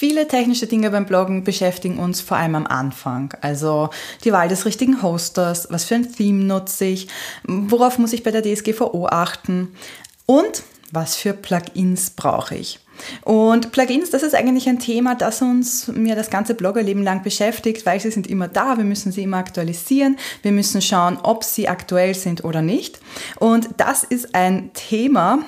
Viele technische Dinge beim Bloggen beschäftigen uns vor allem am Anfang. Also die Wahl des richtigen Hosters, was für ein Theme nutze ich, worauf muss ich bei der DSGVO achten und was für Plugins brauche ich. Und Plugins, das ist eigentlich ein Thema, das uns mir das ganze Bloggerleben lang beschäftigt, weil sie sind immer da, wir müssen sie immer aktualisieren, wir müssen schauen, ob sie aktuell sind oder nicht. Und das ist ein Thema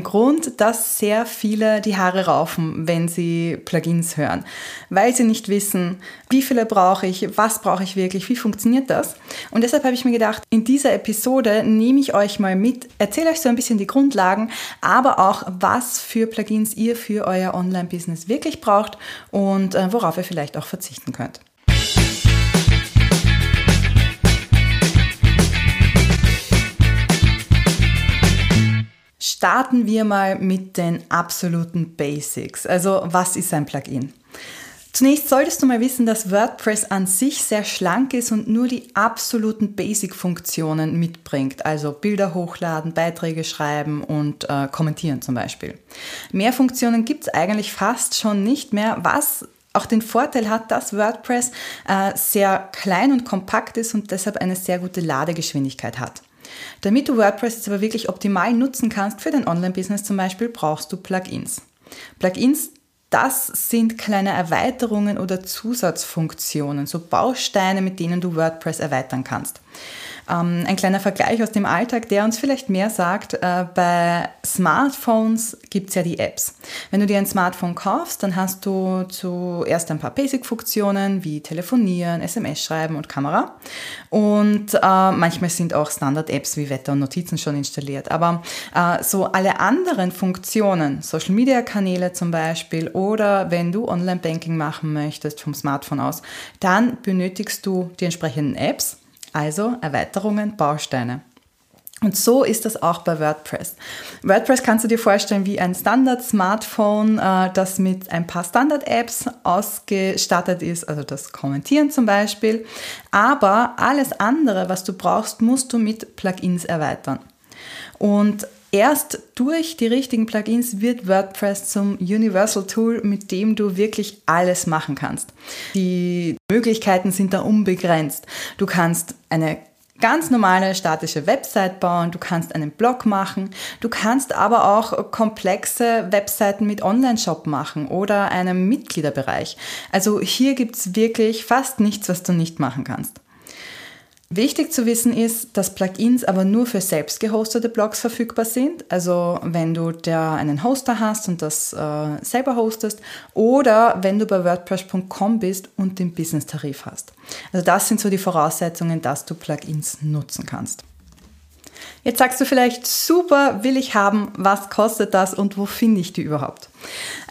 Grund, dass sehr viele die Haare raufen, wenn sie Plugins hören, weil sie nicht wissen, wie viele brauche ich, was brauche ich wirklich, wie funktioniert das. Und deshalb habe ich mir gedacht, in dieser Episode nehme ich euch mal mit, erzähle euch so ein bisschen die Grundlagen, aber auch, was für Plugins ihr für euer Online-Business wirklich braucht und äh, worauf ihr vielleicht auch verzichten könnt. Starten wir mal mit den absoluten Basics. Also was ist ein Plugin? Zunächst solltest du mal wissen, dass WordPress an sich sehr schlank ist und nur die absoluten Basic-Funktionen mitbringt, also Bilder hochladen, Beiträge schreiben und äh, kommentieren zum Beispiel. Mehr Funktionen gibt es eigentlich fast schon nicht mehr, was auch den Vorteil hat, dass WordPress äh, sehr klein und kompakt ist und deshalb eine sehr gute Ladegeschwindigkeit hat. Damit du WordPress jetzt aber wirklich optimal nutzen kannst für dein Online-Business zum Beispiel, brauchst du Plugins. Plugins, das sind kleine Erweiterungen oder Zusatzfunktionen, so Bausteine, mit denen du WordPress erweitern kannst. Ähm, ein kleiner Vergleich aus dem Alltag, der uns vielleicht mehr sagt, äh, bei Smartphones gibt es ja die Apps. Wenn du dir ein Smartphone kaufst, dann hast du zuerst ein paar Basic-Funktionen wie Telefonieren, SMS schreiben und Kamera. Und äh, manchmal sind auch Standard-Apps wie Wetter und Notizen schon installiert. Aber äh, so alle anderen Funktionen, Social-Media-Kanäle zum Beispiel oder wenn du Online-Banking machen möchtest vom Smartphone aus, dann benötigst du die entsprechenden Apps also Erweiterungen, Bausteine. Und so ist das auch bei WordPress. WordPress kannst du dir vorstellen wie ein Standard-Smartphone, äh, das mit ein paar Standard-Apps ausgestattet ist, also das Kommentieren zum Beispiel. Aber alles andere, was du brauchst, musst du mit Plugins erweitern. Und Erst durch die richtigen Plugins wird WordPress zum Universal Tool, mit dem du wirklich alles machen kannst. Die Möglichkeiten sind da unbegrenzt. Du kannst eine ganz normale statische Website bauen, du kannst einen Blog machen, du kannst aber auch komplexe Webseiten mit Online-Shop machen oder einem Mitgliederbereich. Also hier gibt es wirklich fast nichts, was du nicht machen kannst. Wichtig zu wissen ist, dass Plugins aber nur für selbst gehostete Blogs verfügbar sind. Also wenn du da einen Hoster hast und das äh, selber hostest oder wenn du bei WordPress.com bist und den Business-Tarif hast. Also das sind so die Voraussetzungen, dass du Plugins nutzen kannst. Jetzt sagst du vielleicht, super, will ich haben, was kostet das und wo finde ich die überhaupt?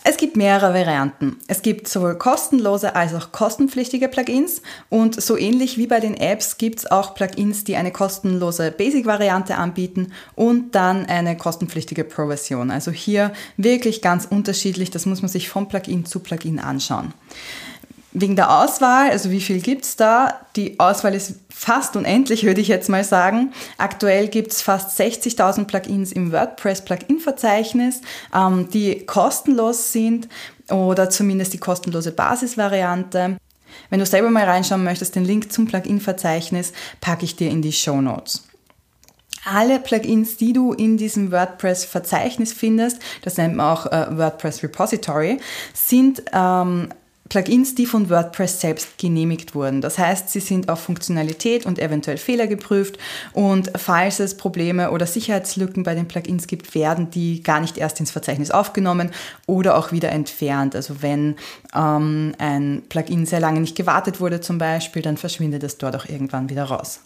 Es gibt mehrere Varianten. Es gibt sowohl kostenlose als auch kostenpflichtige Plugins und so ähnlich wie bei den Apps gibt es auch Plugins, die eine kostenlose Basic-Variante anbieten und dann eine kostenpflichtige Pro-Version. Also hier wirklich ganz unterschiedlich, das muss man sich von Plugin zu Plugin anschauen. Wegen der Auswahl, also wie viel gibt es da? Die Auswahl ist fast unendlich, würde ich jetzt mal sagen. Aktuell gibt es fast 60.000 Plugins im WordPress-Plugin-Verzeichnis, ähm, die kostenlos sind oder zumindest die kostenlose Basisvariante. Wenn du selber mal reinschauen möchtest, den Link zum Plugin-Verzeichnis packe ich dir in die Show Notes. Alle Plugins, die du in diesem WordPress-Verzeichnis findest, das nennt man auch äh, WordPress Repository, sind ähm, Plugins, die von WordPress selbst genehmigt wurden. Das heißt, sie sind auf Funktionalität und eventuell Fehler geprüft und falls es Probleme oder Sicherheitslücken bei den Plugins gibt, werden die gar nicht erst ins Verzeichnis aufgenommen oder auch wieder entfernt. Also wenn ähm, ein Plugin sehr lange nicht gewartet wurde zum Beispiel, dann verschwindet es dort auch irgendwann wieder raus.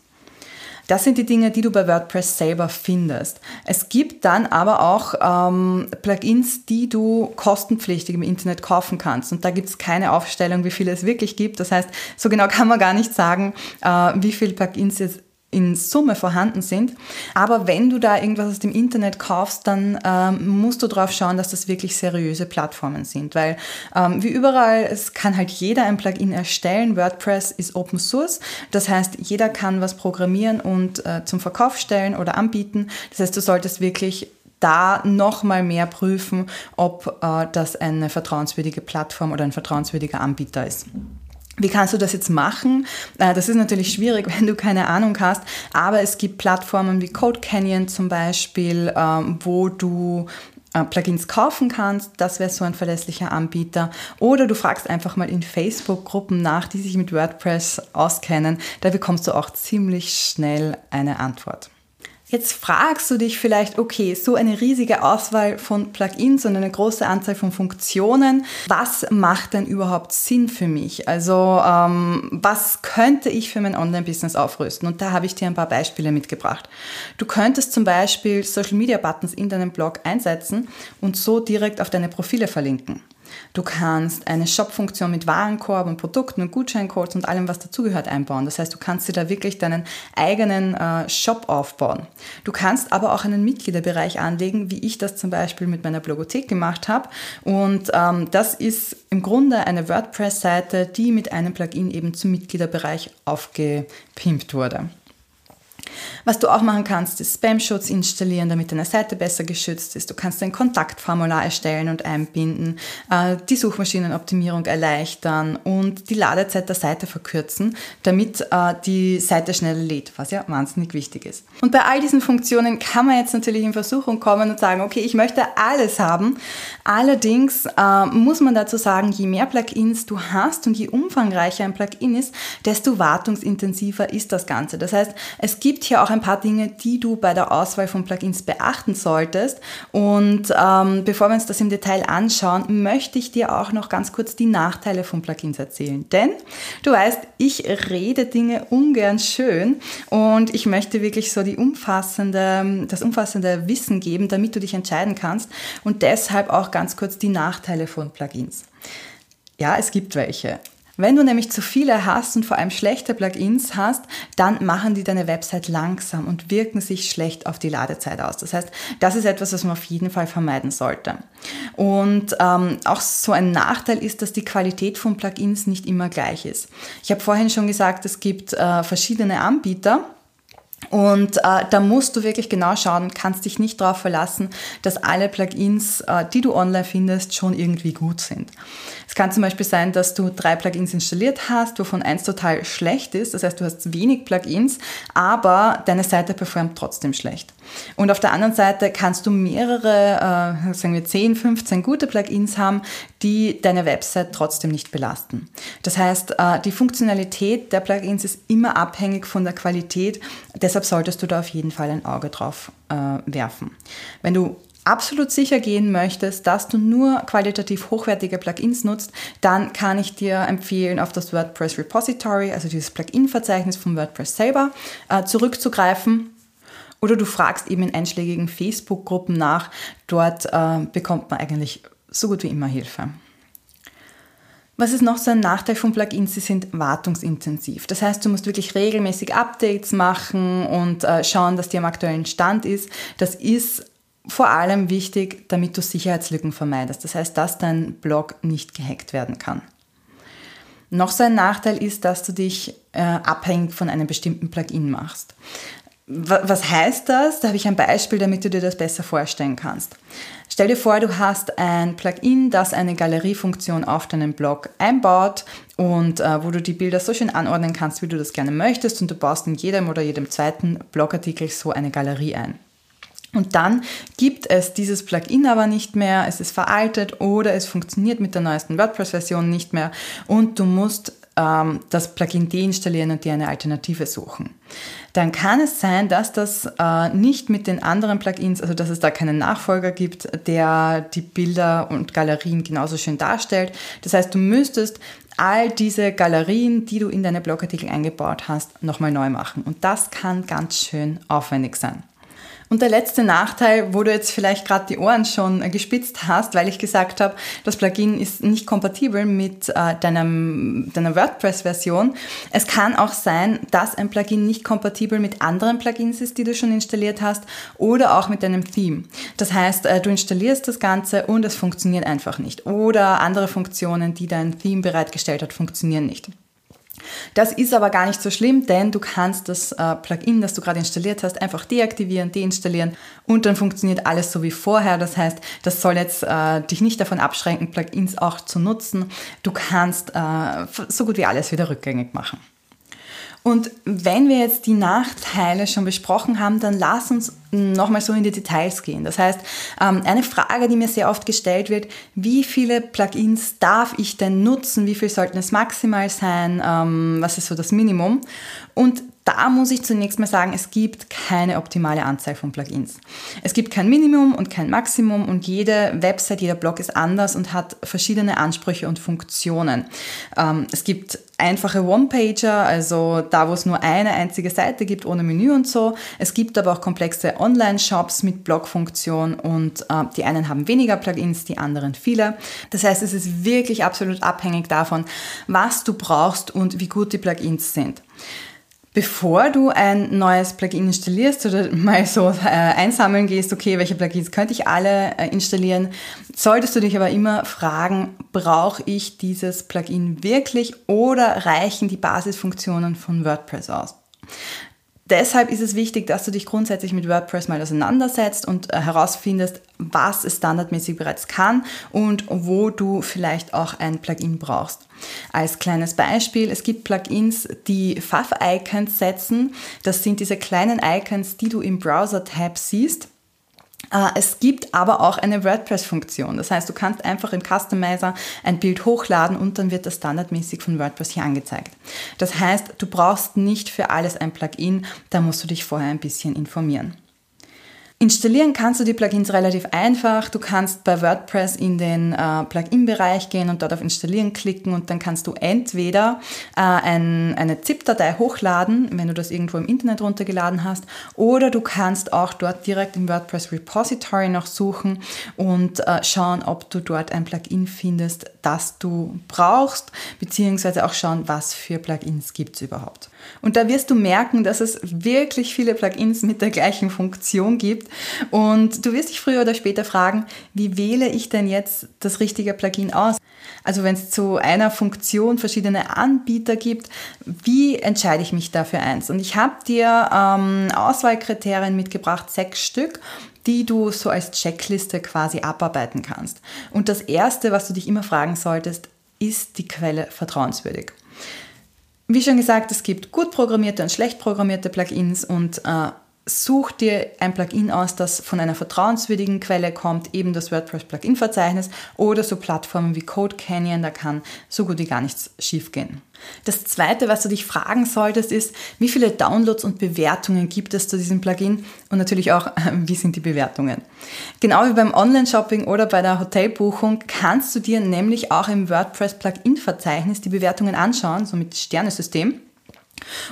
Das sind die Dinge, die du bei WordPress selber findest. Es gibt dann aber auch ähm, Plugins, die du kostenpflichtig im Internet kaufen kannst. Und da gibt es keine Aufstellung, wie viele es wirklich gibt. Das heißt, so genau kann man gar nicht sagen, äh, wie viele Plugins es in Summe vorhanden sind. Aber wenn du da irgendwas aus dem Internet kaufst, dann ähm, musst du darauf schauen, dass das wirklich seriöse Plattformen sind. Weil ähm, wie überall, es kann halt jeder ein Plugin erstellen. WordPress ist Open Source. Das heißt, jeder kann was programmieren und äh, zum Verkauf stellen oder anbieten. Das heißt, du solltest wirklich da nochmal mehr prüfen, ob äh, das eine vertrauenswürdige Plattform oder ein vertrauenswürdiger Anbieter ist. Wie kannst du das jetzt machen? Äh, das ist natürlich schwierig, wenn du keine Ahnung hast, aber es gibt Plattformen wie Code Canyon zum Beispiel, ähm, wo du äh, Plugins kaufen kannst. Das wäre so ein verlässlicher Anbieter. Oder du fragst einfach mal in Facebook-Gruppen nach, die sich mit WordPress auskennen. Da bekommst du auch ziemlich schnell eine Antwort. Jetzt fragst du dich vielleicht, okay, so eine riesige Auswahl von Plugins und eine große Anzahl von Funktionen, was macht denn überhaupt Sinn für mich? Also ähm, was könnte ich für mein Online-Business aufrüsten? Und da habe ich dir ein paar Beispiele mitgebracht. Du könntest zum Beispiel Social-Media-Buttons in deinem Blog einsetzen und so direkt auf deine Profile verlinken. Du kannst eine Shop-Funktion mit Warenkorb und Produkten und Gutscheincodes und allem, was dazugehört, einbauen. Das heißt, du kannst dir da wirklich deinen eigenen äh, Shop aufbauen. Du kannst aber auch einen Mitgliederbereich anlegen, wie ich das zum Beispiel mit meiner Blogothek gemacht habe. Und ähm, das ist im Grunde eine WordPress-Seite, die mit einem Plugin eben zum Mitgliederbereich aufgepimpt wurde. Was du auch machen kannst, ist Spam-Schutz installieren, damit deine Seite besser geschützt ist. Du kannst ein Kontaktformular erstellen und einbinden, äh, die Suchmaschinenoptimierung erleichtern und die Ladezeit der Seite verkürzen, damit äh, die Seite schneller lädt, was ja wahnsinnig wichtig ist. Und bei all diesen Funktionen kann man jetzt natürlich in Versuchung kommen und sagen, okay, ich möchte alles haben. Allerdings äh, muss man dazu sagen, je mehr Plugins du hast und je umfangreicher ein Plugin ist, desto wartungsintensiver ist das Ganze. Das heißt, es gibt hier auch ein paar Dinge, die du bei der Auswahl von Plugins beachten solltest. Und ähm, bevor wir uns das im Detail anschauen, möchte ich dir auch noch ganz kurz die Nachteile von Plugins erzählen. Denn du weißt, ich rede Dinge ungern schön und ich möchte wirklich so die umfassende, das umfassende Wissen geben, damit du dich entscheiden kannst. Und deshalb auch ganz kurz die Nachteile von Plugins. Ja, es gibt welche. Wenn du nämlich zu viele hast und vor allem schlechte Plugins hast, dann machen die deine Website langsam und wirken sich schlecht auf die Ladezeit aus. Das heißt, das ist etwas, was man auf jeden Fall vermeiden sollte. Und ähm, auch so ein Nachteil ist, dass die Qualität von Plugins nicht immer gleich ist. Ich habe vorhin schon gesagt, es gibt äh, verschiedene Anbieter. Und äh, da musst du wirklich genau schauen, kannst dich nicht darauf verlassen, dass alle Plugins, äh, die du online findest, schon irgendwie gut sind. Es kann zum Beispiel sein, dass du drei Plugins installiert hast, wovon eins total schlecht ist. Das heißt, du hast wenig Plugins, aber deine Seite performt trotzdem schlecht. Und auf der anderen Seite kannst du mehrere, äh, sagen wir 10, 15 gute Plugins haben, die deine Website trotzdem nicht belasten. Das heißt, äh, die Funktionalität der Plugins ist immer abhängig von der Qualität. Deshalb solltest du da auf jeden Fall ein Auge drauf äh, werfen. Wenn du absolut sicher gehen möchtest, dass du nur qualitativ hochwertige Plugins nutzt, dann kann ich dir empfehlen, auf das WordPress Repository, also dieses Plugin-Verzeichnis von WordPress selber, äh, zurückzugreifen. Oder du fragst eben in einschlägigen Facebook-Gruppen nach. Dort äh, bekommt man eigentlich so gut wie immer Hilfe. Was ist noch so ein Nachteil von Plugins? Sie sind wartungsintensiv. Das heißt, du musst wirklich regelmäßig Updates machen und äh, schauen, dass die am aktuellen Stand ist. Das ist vor allem wichtig, damit du Sicherheitslücken vermeidest. Das heißt, dass dein Blog nicht gehackt werden kann. Noch so ein Nachteil ist, dass du dich äh, abhängig von einem bestimmten Plugin machst. Was heißt das? Da habe ich ein Beispiel, damit du dir das besser vorstellen kannst. Stell dir vor, du hast ein Plugin, das eine Galeriefunktion auf deinem Blog einbaut und äh, wo du die Bilder so schön anordnen kannst, wie du das gerne möchtest und du baust in jedem oder jedem zweiten Blogartikel so eine Galerie ein. Und dann gibt es dieses Plugin aber nicht mehr, es ist veraltet oder es funktioniert mit der neuesten WordPress-Version nicht mehr und du musst ähm, das Plugin deinstallieren und dir eine Alternative suchen. Dann kann es sein, dass das äh, nicht mit den anderen Plugins, also dass es da keinen Nachfolger gibt, der die Bilder und Galerien genauso schön darstellt. Das heißt, du müsstest all diese Galerien, die du in deine Blogartikel eingebaut hast, nochmal neu machen. Und das kann ganz schön aufwendig sein. Und der letzte Nachteil, wo du jetzt vielleicht gerade die Ohren schon gespitzt hast, weil ich gesagt habe, das Plugin ist nicht kompatibel mit äh, deinem, deiner WordPress-Version. Es kann auch sein, dass ein Plugin nicht kompatibel mit anderen Plugins ist, die du schon installiert hast oder auch mit deinem Theme. Das heißt, äh, du installierst das Ganze und es funktioniert einfach nicht. Oder andere Funktionen, die dein Theme bereitgestellt hat, funktionieren nicht. Das ist aber gar nicht so schlimm, denn du kannst das äh, Plugin, das du gerade installiert hast, einfach deaktivieren, deinstallieren und dann funktioniert alles so wie vorher. Das heißt, das soll jetzt äh, dich nicht davon abschränken, Plugins auch zu nutzen. Du kannst äh, so gut wie alles wieder rückgängig machen. Und wenn wir jetzt die Nachteile schon besprochen haben, dann lass uns nochmal so in die Details gehen. Das heißt, ähm, eine Frage, die mir sehr oft gestellt wird, wie viele Plugins darf ich denn nutzen? Wie viel sollten es maximal sein? Ähm, was ist so das Minimum? Und da muss ich zunächst mal sagen, es gibt keine optimale Anzahl von Plugins. Es gibt kein Minimum und kein Maximum und jede Website, jeder Blog ist anders und hat verschiedene Ansprüche und Funktionen. Ähm, es gibt einfache One-Pager, also da, wo es nur eine einzige Seite gibt, ohne Menü und so. Es gibt aber auch komplexe Online-Shops mit Blog-Funktion und äh, die einen haben weniger Plugins, die anderen viele. Das heißt, es ist wirklich absolut abhängig davon, was du brauchst und wie gut die Plugins sind. Bevor du ein neues Plugin installierst oder mal so äh, einsammeln gehst, okay, welche Plugins könnte ich alle äh, installieren, solltest du dich aber immer fragen, brauche ich dieses Plugin wirklich oder reichen die Basisfunktionen von WordPress aus? Deshalb ist es wichtig, dass du dich grundsätzlich mit WordPress mal auseinandersetzt und äh, herausfindest, was es standardmäßig bereits kann und wo du vielleicht auch ein Plugin brauchst. Als kleines Beispiel, es gibt Plugins, die Fav-Icons setzen. Das sind diese kleinen Icons, die du im Browser-Tab siehst. Äh, es gibt aber auch eine WordPress-Funktion. Das heißt, du kannst einfach im Customizer ein Bild hochladen und dann wird das standardmäßig von WordPress hier angezeigt. Das heißt, du brauchst nicht für alles ein Plugin, da musst du dich vorher ein bisschen informieren. Installieren kannst du die Plugins relativ einfach. Du kannst bei WordPress in den äh, Plugin-Bereich gehen und dort auf Installieren klicken und dann kannst du entweder äh, ein, eine ZIP-Datei hochladen, wenn du das irgendwo im Internet runtergeladen hast, oder du kannst auch dort direkt im WordPress Repository noch suchen und äh, schauen, ob du dort ein Plugin findest, das du brauchst, beziehungsweise auch schauen, was für Plugins gibt es überhaupt. Und da wirst du merken, dass es wirklich viele Plugins mit der gleichen Funktion gibt. Und du wirst dich früher oder später fragen, wie wähle ich denn jetzt das richtige Plugin aus? Also wenn es zu einer Funktion verschiedene Anbieter gibt, wie entscheide ich mich dafür eins? Und ich habe dir ähm, Auswahlkriterien mitgebracht, sechs Stück die du so als Checkliste quasi abarbeiten kannst. Und das Erste, was du dich immer fragen solltest, ist die Quelle vertrauenswürdig? Wie schon gesagt, es gibt gut programmierte und schlecht programmierte Plugins und äh, such dir ein Plugin aus, das von einer vertrauenswürdigen Quelle kommt, eben das WordPress Plugin-Verzeichnis oder so Plattformen wie Code Canyon, da kann so gut wie gar nichts schiefgehen. Das zweite, was du dich fragen solltest, ist, wie viele Downloads und Bewertungen gibt es zu diesem Plugin und natürlich auch, wie sind die Bewertungen. Genau wie beim Online-Shopping oder bei der Hotelbuchung kannst du dir nämlich auch im WordPress Plugin-Verzeichnis die Bewertungen anschauen, so mit Sternesystem.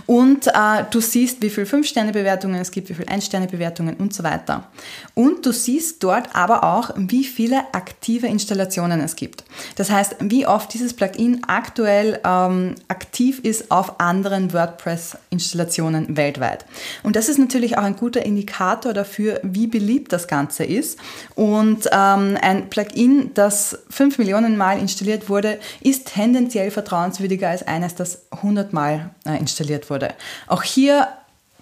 Und äh, du siehst, wie viele 5-Sterne-Bewertungen es gibt, wie viele 1-Sterne-Bewertungen und so weiter. Und du siehst dort aber auch, wie viele aktive Installationen es gibt. Das heißt, wie oft dieses Plugin aktuell ähm, aktiv ist auf anderen WordPress-Installationen weltweit. Und das ist natürlich auch ein guter Indikator dafür, wie beliebt das Ganze ist. Und ähm, ein Plugin, das 5 Millionen Mal installiert wurde, ist tendenziell vertrauenswürdiger als eines, das 100 Mal äh, installiert installiert wurde. Auch hier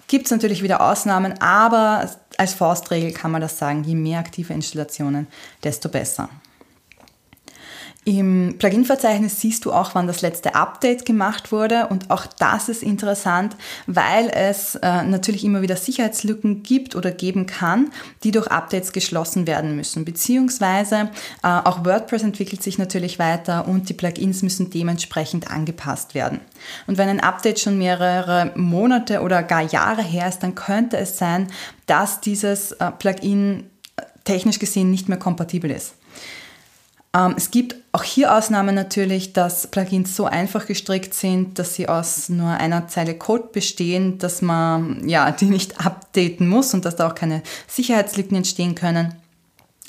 gibt es natürlich wieder Ausnahmen, aber als Faustregel kann man das sagen, je mehr aktive Installationen, desto besser. Im Plugin-Verzeichnis siehst du auch, wann das letzte Update gemacht wurde und auch das ist interessant, weil es äh, natürlich immer wieder Sicherheitslücken gibt oder geben kann, die durch Updates geschlossen werden müssen. Beziehungsweise äh, auch WordPress entwickelt sich natürlich weiter und die Plugins müssen dementsprechend angepasst werden. Und wenn ein Update schon mehrere Monate oder gar Jahre her ist, dann könnte es sein, dass dieses äh, Plugin äh, technisch gesehen nicht mehr kompatibel ist. Ähm, es gibt auch hier Ausnahmen natürlich, dass Plugins so einfach gestrickt sind, dass sie aus nur einer Zeile Code bestehen, dass man ja, die nicht updaten muss und dass da auch keine Sicherheitslücken entstehen können.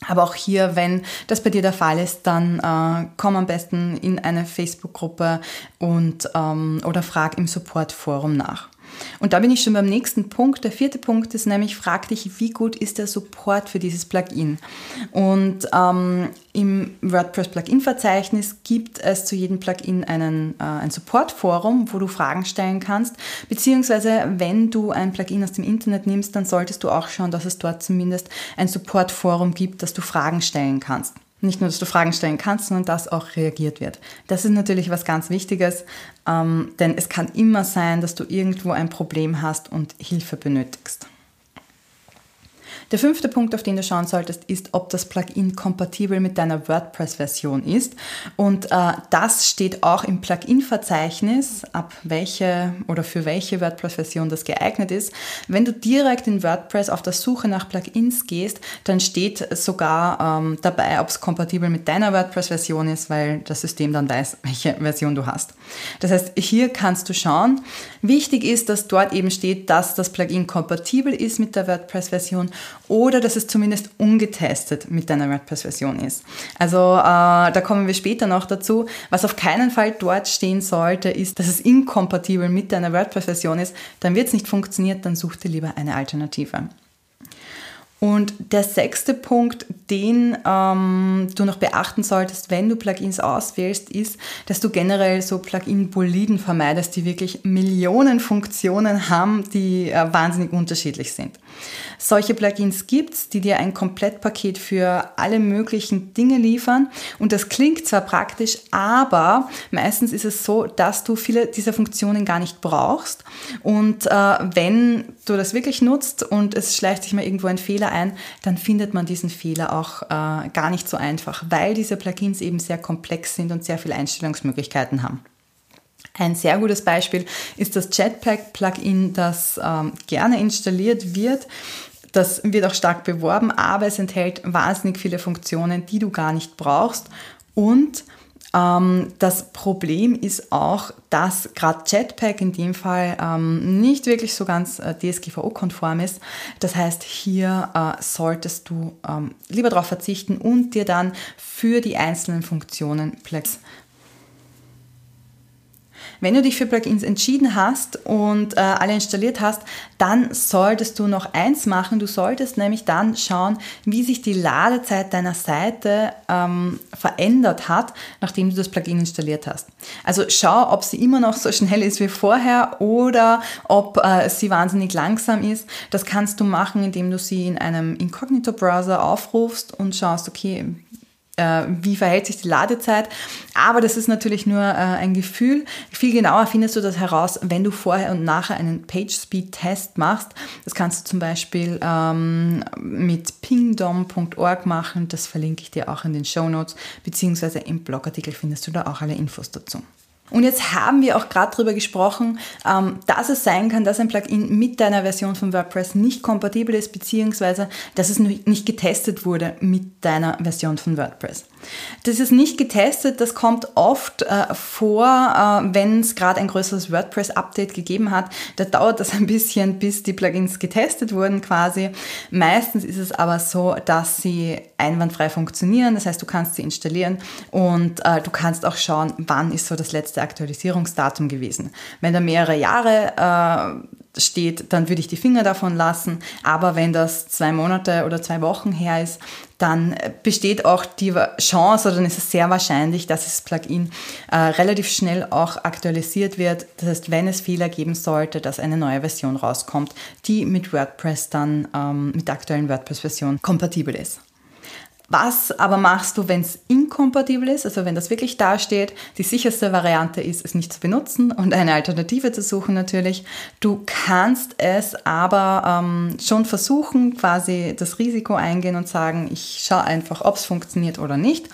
Aber auch hier, wenn das bei dir der Fall ist, dann äh, komm am besten in eine Facebook-Gruppe und ähm, oder frag im Support-Forum nach. Und da bin ich schon beim nächsten Punkt. Der vierte Punkt ist nämlich, frag dich, wie gut ist der Support für dieses Plugin? Und ähm, im WordPress-Plugin-Verzeichnis gibt es zu jedem Plugin einen, äh, ein Support-Forum, wo du Fragen stellen kannst. Beziehungsweise, wenn du ein Plugin aus dem Internet nimmst, dann solltest du auch schauen, dass es dort zumindest ein Support-Forum gibt, dass du Fragen stellen kannst. Nicht nur, dass du Fragen stellen kannst, sondern dass auch reagiert wird. Das ist natürlich was ganz Wichtiges, ähm, denn es kann immer sein, dass du irgendwo ein Problem hast und Hilfe benötigst. Der fünfte Punkt, auf den du schauen solltest, ist, ob das Plugin kompatibel mit deiner WordPress-Version ist. Und äh, das steht auch im Plugin-Verzeichnis, ab welche oder für welche WordPress-Version das geeignet ist. Wenn du direkt in WordPress auf der Suche nach Plugins gehst, dann steht sogar ähm, dabei, ob es kompatibel mit deiner WordPress-Version ist, weil das System dann weiß, welche Version du hast. Das heißt, hier kannst du schauen. Wichtig ist, dass dort eben steht, dass das Plugin kompatibel ist mit der WordPress-Version oder dass es zumindest ungetestet mit deiner WordPress-Version ist. Also äh, da kommen wir später noch dazu. Was auf keinen Fall dort stehen sollte, ist, dass es inkompatibel mit deiner WordPress-Version ist. Dann wird es nicht funktionieren, dann such dir lieber eine Alternative. Und der sechste Punkt, den ähm, du noch beachten solltest, wenn du Plugins auswählst, ist, dass du generell so Plugin-Boliden vermeidest, die wirklich Millionen Funktionen haben, die äh, wahnsinnig unterschiedlich sind. Solche Plugins gibt's, die dir ein Komplettpaket für alle möglichen Dinge liefern. Und das klingt zwar praktisch, aber meistens ist es so, dass du viele dieser Funktionen gar nicht brauchst. Und äh, wenn du das wirklich nutzt und es schleicht sich mal irgendwo ein Fehler ein, dann findet man diesen Fehler auch äh, gar nicht so einfach, weil diese Plugins eben sehr komplex sind und sehr viele Einstellungsmöglichkeiten haben. Ein sehr gutes Beispiel ist das Jetpack-Plugin, das ähm, gerne installiert wird. Das wird auch stark beworben, aber es enthält wahnsinnig viele Funktionen, die du gar nicht brauchst. Und das Problem ist auch, dass gerade Jetpack in dem Fall ähm, nicht wirklich so ganz äh, DSGVO-konform ist. Das heißt, hier äh, solltest du ähm, lieber darauf verzichten und dir dann für die einzelnen Funktionen Plex wenn du dich für Plugins entschieden hast und äh, alle installiert hast, dann solltest du noch eins machen. Du solltest nämlich dann schauen, wie sich die Ladezeit deiner Seite ähm, verändert hat, nachdem du das Plugin installiert hast. Also schau, ob sie immer noch so schnell ist wie vorher oder ob äh, sie wahnsinnig langsam ist. Das kannst du machen, indem du sie in einem Incognito-Browser aufrufst und schaust, okay, äh, wie verhält sich die Ladezeit. Aber das ist natürlich nur äh, ein Gefühl. Viel genauer findest du das heraus, wenn du vorher und nachher einen PageSpeed-Test machst. Das kannst du zum Beispiel ähm, mit pingdom.org machen. Das verlinke ich dir auch in den Show Notes, beziehungsweise im Blogartikel findest du da auch alle Infos dazu. Und jetzt haben wir auch gerade darüber gesprochen, ähm, dass es sein kann, dass ein Plugin mit deiner Version von WordPress nicht kompatibel ist, beziehungsweise dass es nicht getestet wurde mit deiner Version von WordPress. Das ist nicht getestet, das kommt oft äh, vor, äh, wenn es gerade ein größeres WordPress-Update gegeben hat. Da dauert das ein bisschen, bis die Plugins getestet wurden quasi. Meistens ist es aber so, dass sie einwandfrei funktionieren. Das heißt, du kannst sie installieren und äh, du kannst auch schauen, wann ist so das letzte Aktualisierungsdatum gewesen. Wenn da mehrere Jahre äh, steht, dann würde ich die Finger davon lassen. Aber wenn das zwei Monate oder zwei Wochen her ist, dann besteht auch die Chance oder dann ist es sehr wahrscheinlich, dass das Plugin äh, relativ schnell auch aktualisiert wird. Das heißt, wenn es Fehler geben sollte, dass eine neue Version rauskommt, die mit WordPress dann ähm, mit der aktuellen WordPress-Version kompatibel ist. Was aber machst du, wenn es inkompatibel ist, also wenn das wirklich dasteht? Die sicherste Variante ist, es nicht zu benutzen und eine Alternative zu suchen natürlich. Du kannst es aber ähm, schon versuchen, quasi das Risiko eingehen und sagen, ich schaue einfach, ob es funktioniert oder nicht.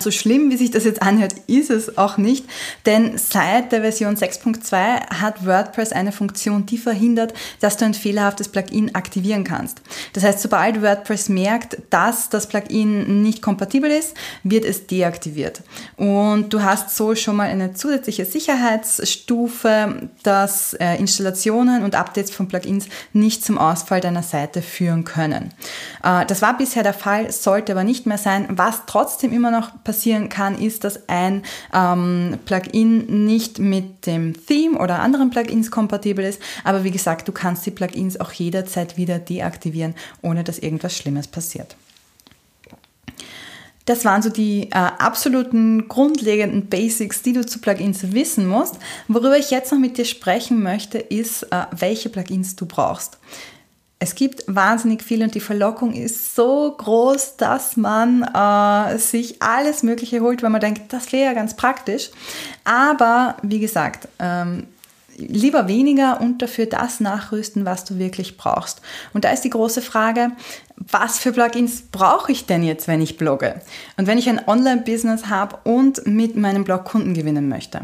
So schlimm, wie sich das jetzt anhört, ist es auch nicht, denn seit der Version 6.2 hat WordPress eine Funktion, die verhindert, dass du ein fehlerhaftes Plugin aktivieren kannst. Das heißt, sobald WordPress merkt, dass das Plugin Nicht kompatibel ist, wird es deaktiviert. Und du hast so schon mal eine zusätzliche Sicherheitsstufe, dass äh, Installationen und Updates von Plugins nicht zum Ausfall deiner Seite führen können. Äh, das war bisher der Fall, sollte aber nicht mehr sein. Was trotzdem immer noch passieren kann, ist, dass ein ähm, Plugin nicht mit dem Theme oder anderen Plugins kompatibel ist. Aber wie gesagt, du kannst die Plugins auch jederzeit wieder deaktivieren, ohne dass irgendwas Schlimmes passiert. Das waren so die äh, absoluten grundlegenden Basics, die du zu Plugins wissen musst. Worüber ich jetzt noch mit dir sprechen möchte, ist, äh, welche Plugins du brauchst. Es gibt wahnsinnig viel und die Verlockung ist so groß, dass man äh, sich alles Mögliche holt, weil man denkt, das wäre ja ganz praktisch. Aber wie gesagt, ähm, lieber weniger und dafür das nachrüsten, was du wirklich brauchst. Und da ist die große Frage, was für Plugins brauche ich denn jetzt, wenn ich blogge? Und wenn ich ein Online-Business habe und mit meinem Blog Kunden gewinnen möchte.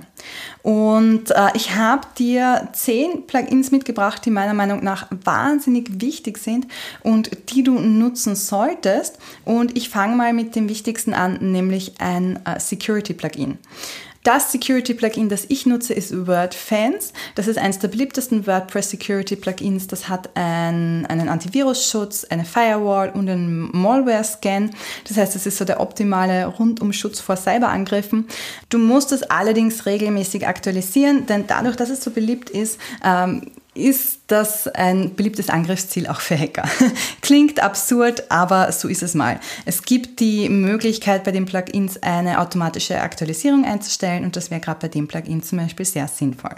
Und äh, ich habe dir zehn Plugins mitgebracht, die meiner Meinung nach wahnsinnig wichtig sind und die du nutzen solltest. Und ich fange mal mit dem wichtigsten an, nämlich ein äh, Security-Plugin. Das Security-Plugin, das ich nutze, ist WordFans. Das ist eines der beliebtesten WordPress-Security-Plugins. Das hat ein, einen Antivirusschutz, eine Firewall und einen Malware-Scan. Das heißt, es ist so der optimale Rundumschutz vor Cyberangriffen. Du musst es allerdings regelmäßig aktualisieren, denn dadurch, dass es so beliebt ist, ähm, ist das ein beliebtes Angriffsziel auch für Hacker. Klingt absurd, aber so ist es mal. Es gibt die Möglichkeit, bei den Plugins eine automatische Aktualisierung einzustellen und das wäre gerade bei dem Plugin zum Beispiel sehr sinnvoll.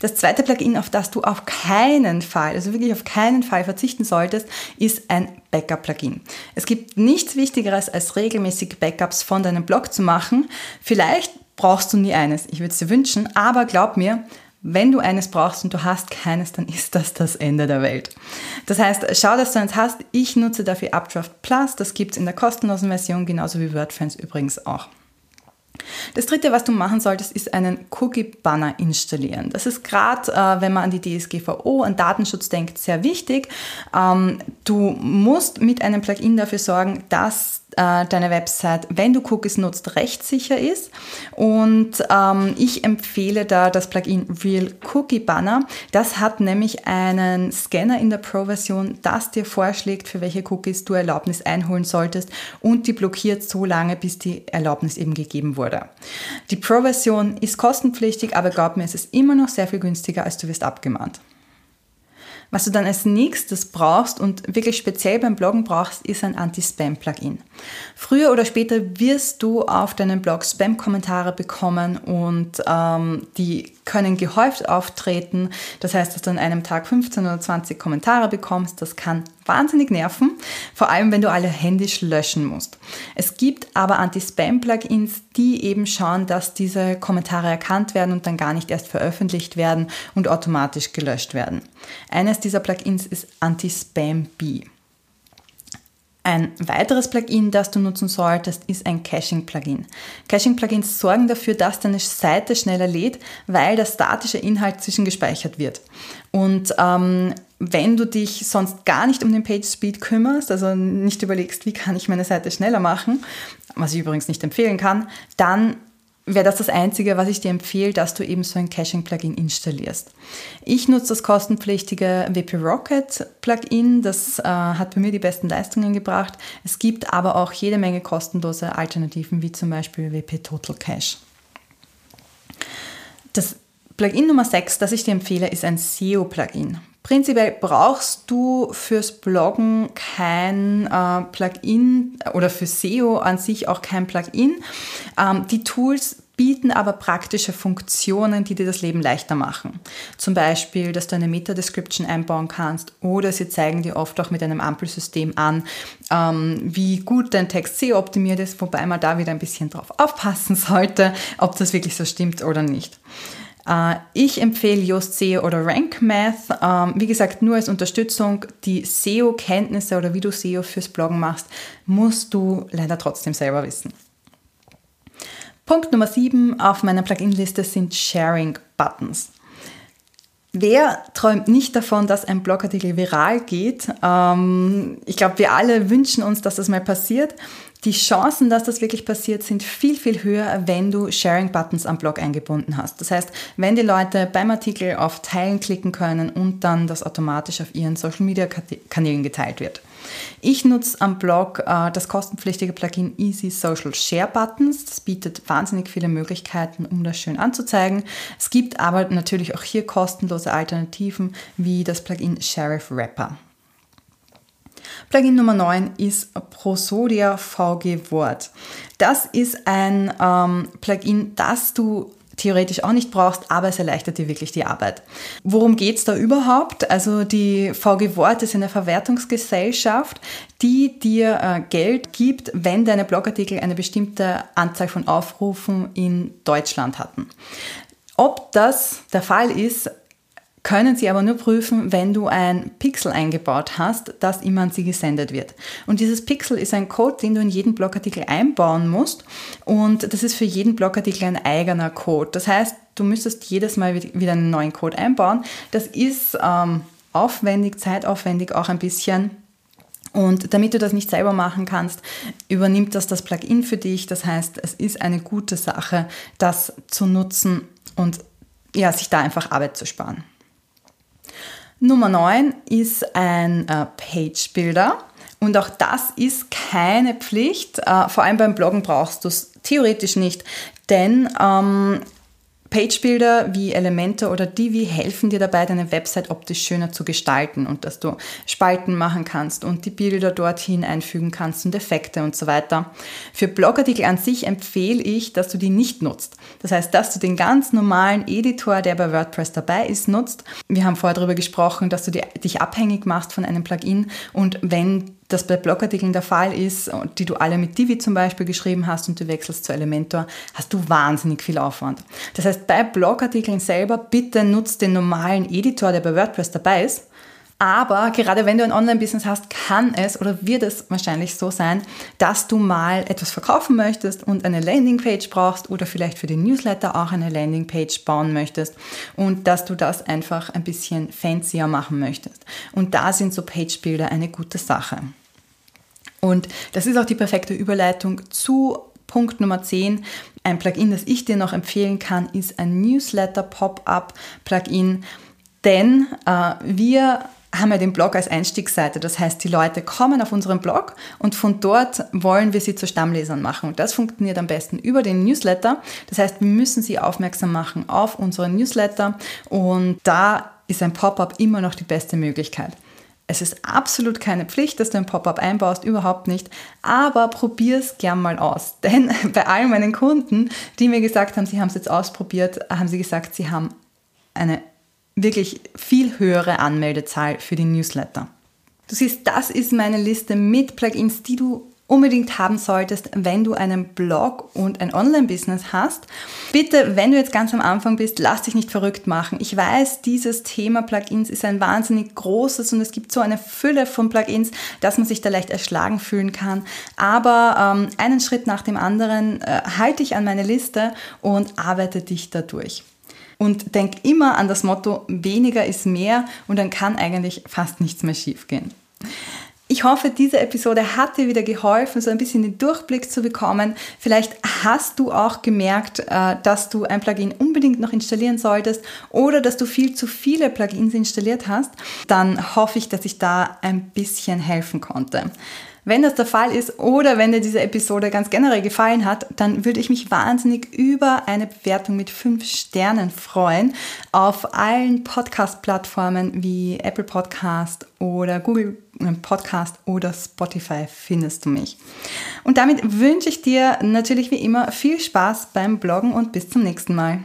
Das zweite Plugin, auf das du auf keinen Fall, also wirklich auf keinen Fall verzichten solltest, ist ein Backup-Plugin. Es gibt nichts Wichtigeres, als regelmäßig Backups von deinem Blog zu machen. Vielleicht brauchst du nie eines, ich würde es dir wünschen, aber glaub mir, wenn du eines brauchst und du hast keines, dann ist das das Ende der Welt. Das heißt, schau, dass du eins hast. Ich nutze dafür Updraft Plus. Das gibt es in der kostenlosen Version, genauso wie WordFans übrigens auch. Das dritte, was du machen solltest, ist einen Cookie-Banner installieren. Das ist gerade, äh, wenn man an die DSGVO, an Datenschutz denkt, sehr wichtig. Ähm, du musst mit einem Plugin dafür sorgen, dass äh, deine Website, wenn du Cookies nutzt, rechtssicher ist. Und ähm, ich empfehle da das Plugin Real Cookie Banner. Das hat nämlich einen Scanner in der Pro-Version, das dir vorschlägt, für welche Cookies du Erlaubnis einholen solltest und die blockiert so lange, bis die Erlaubnis eben gegeben wurde. Die Pro-Version ist kostenpflichtig, aber glaub mir, es ist immer noch sehr viel günstiger, als du wirst abgemahnt. Was du dann als nächstes brauchst und wirklich speziell beim Bloggen brauchst, ist ein Anti-Spam-Plugin. Früher oder später wirst du auf deinem Blog Spam-Kommentare bekommen und ähm, die können gehäuft auftreten. Das heißt, dass du an einem Tag 15 oder 20 Kommentare bekommst. Das kann wahnsinnig nerven, vor allem wenn du alle händisch löschen musst. Es gibt aber Anti-Spam-Plugins, die eben schauen, dass diese Kommentare erkannt werden und dann gar nicht erst veröffentlicht werden und automatisch gelöscht werden. Eines dieser Plugins ist Anti-Spam-Bee. Ein weiteres Plugin, das du nutzen solltest, ist ein Caching-Plugin. Caching-Plugins sorgen dafür, dass deine Seite schneller lädt, weil der statische Inhalt zwischengespeichert wird. Und ähm, wenn du dich sonst gar nicht um den Page Speed kümmerst, also nicht überlegst, wie kann ich meine Seite schneller machen, was ich übrigens nicht empfehlen kann, dann wäre das das Einzige, was ich dir empfehle, dass du eben so ein Caching-Plugin installierst. Ich nutze das kostenpflichtige WP Rocket Plugin, das äh, hat bei mir die besten Leistungen gebracht. Es gibt aber auch jede Menge kostenlose Alternativen, wie zum Beispiel WP Total Cache. Das Plugin Nummer 6, das ich dir empfehle, ist ein SEO-Plugin. Prinzipiell brauchst du fürs Bloggen kein äh, Plugin oder für SEO an sich auch kein Plugin. Ähm, die Tools bieten aber praktische Funktionen, die dir das Leben leichter machen. Zum Beispiel, dass du eine Meta-Description einbauen kannst oder sie zeigen dir oft auch mit einem Ampelsystem an, ähm, wie gut dein Text SEO optimiert ist, wobei man da wieder ein bisschen drauf aufpassen sollte, ob das wirklich so stimmt oder nicht. Äh, ich empfehle Yoast SEO oder Rank Math. Ähm, wie gesagt, nur als Unterstützung. Die SEO-Kenntnisse oder wie du SEO fürs Bloggen machst, musst du leider trotzdem selber wissen. Punkt Nummer 7 auf meiner Plugin-Liste sind Sharing Buttons. Wer träumt nicht davon, dass ein Blogartikel viral geht? Ähm, ich glaube, wir alle wünschen uns, dass das mal passiert. Die Chancen, dass das wirklich passiert, sind viel, viel höher, wenn du Sharing-Buttons am Blog eingebunden hast. Das heißt, wenn die Leute beim Artikel auf Teilen klicken können und dann das automatisch auf ihren Social-Media-Kanälen geteilt wird. Ich nutze am Blog äh, das kostenpflichtige Plugin Easy Social Share Buttons. Das bietet wahnsinnig viele Möglichkeiten, um das schön anzuzeigen. Es gibt aber natürlich auch hier kostenlose Alternativen wie das Plugin Sheriff Wrapper. Plugin Nummer 9 ist Prosodia VG Word. Das ist ein ähm, Plugin, das du theoretisch auch nicht brauchst, aber es erleichtert dir wirklich die Arbeit. Worum geht es da überhaupt? Also die VG Wort ist eine Verwertungsgesellschaft, die dir äh, Geld gibt, wenn deine Blogartikel eine bestimmte Anzahl von Aufrufen in Deutschland hatten. Ob das der Fall ist, können sie aber nur prüfen, wenn du ein Pixel eingebaut hast, das immer an sie gesendet wird. Und dieses Pixel ist ein Code, den du in jeden Blogartikel einbauen musst und das ist für jeden Blogartikel ein eigener Code. Das heißt, du müsstest jedes Mal wieder einen neuen Code einbauen. Das ist ähm, aufwendig, zeitaufwendig auch ein bisschen. Und damit du das nicht selber machen kannst, übernimmt das das Plugin für dich. Das heißt, es ist eine gute Sache, das zu nutzen und ja, sich da einfach Arbeit zu sparen. Nummer 9 ist ein äh, Page-Builder. Und auch das ist keine Pflicht. Äh, vor allem beim Bloggen brauchst du es theoretisch nicht, denn ähm, Page-Builder wie Elementor oder Divi helfen dir dabei, deine Website optisch schöner zu gestalten und dass du Spalten machen kannst und die Bilder dorthin einfügen kannst und Effekte und so weiter. Für Blogartikel an sich empfehle ich, dass du die nicht nutzt. Das heißt, dass du den ganz normalen Editor, der bei WordPress dabei ist, nutzt. Wir haben vorher darüber gesprochen, dass du dich abhängig machst von einem Plugin und wenn das bei Blogartikeln der Fall ist, die du alle mit Divi zum Beispiel geschrieben hast und du wechselst zu Elementor, hast du wahnsinnig viel Aufwand. Das heißt, bei Blogartikeln selber bitte nutzt den normalen Editor, der bei WordPress dabei ist aber gerade wenn du ein Online-Business hast, kann es oder wird es wahrscheinlich so sein, dass du mal etwas verkaufen möchtest und eine Landingpage brauchst oder vielleicht für den Newsletter auch eine Landingpage bauen möchtest und dass du das einfach ein bisschen fancier machen möchtest. Und da sind so Page-Bilder eine gute Sache. Und das ist auch die perfekte Überleitung zu Punkt Nummer 10. Ein Plugin, das ich dir noch empfehlen kann, ist ein Newsletter Pop-up Plugin. Denn äh, wir haben wir den Blog als Einstiegsseite. Das heißt, die Leute kommen auf unseren Blog und von dort wollen wir sie zu Stammlesern machen. Und das funktioniert am besten über den Newsletter. Das heißt, wir müssen sie aufmerksam machen auf unseren Newsletter und da ist ein Pop-up immer noch die beste Möglichkeit. Es ist absolut keine Pflicht, dass du ein Pop-up einbaust, überhaupt nicht. Aber probier es gern mal aus. Denn bei all meinen Kunden, die mir gesagt haben, sie haben es jetzt ausprobiert, haben sie gesagt, sie haben eine wirklich viel höhere Anmeldezahl für die Newsletter. Du siehst, das ist meine Liste mit Plugins, die du unbedingt haben solltest, wenn du einen Blog und ein Online-Business hast. Bitte, wenn du jetzt ganz am Anfang bist, lass dich nicht verrückt machen. Ich weiß, dieses Thema Plugins ist ein wahnsinnig großes und es gibt so eine Fülle von Plugins, dass man sich da leicht erschlagen fühlen kann. Aber ähm, einen Schritt nach dem anderen äh, halte dich an meine Liste und arbeite dich dadurch. Und denk immer an das Motto, weniger ist mehr und dann kann eigentlich fast nichts mehr schiefgehen. Ich hoffe, diese Episode hat dir wieder geholfen, so ein bisschen den Durchblick zu bekommen. Vielleicht hast du auch gemerkt, äh, dass du ein Plugin unbedingt noch installieren solltest oder dass du viel zu viele Plugins installiert hast. Dann hoffe ich, dass ich da ein bisschen helfen konnte. Wenn das der Fall ist oder wenn dir diese Episode ganz generell gefallen hat, dann würde ich mich wahnsinnig über eine Bewertung mit fünf Sternen freuen auf allen Podcast-Plattformen wie Apple Podcast oder Google Podcast oder Spotify findest du mich. Und damit wünsche ich dir natürlich wie immer viel Spaß beim Bloggen und bis zum nächsten Mal.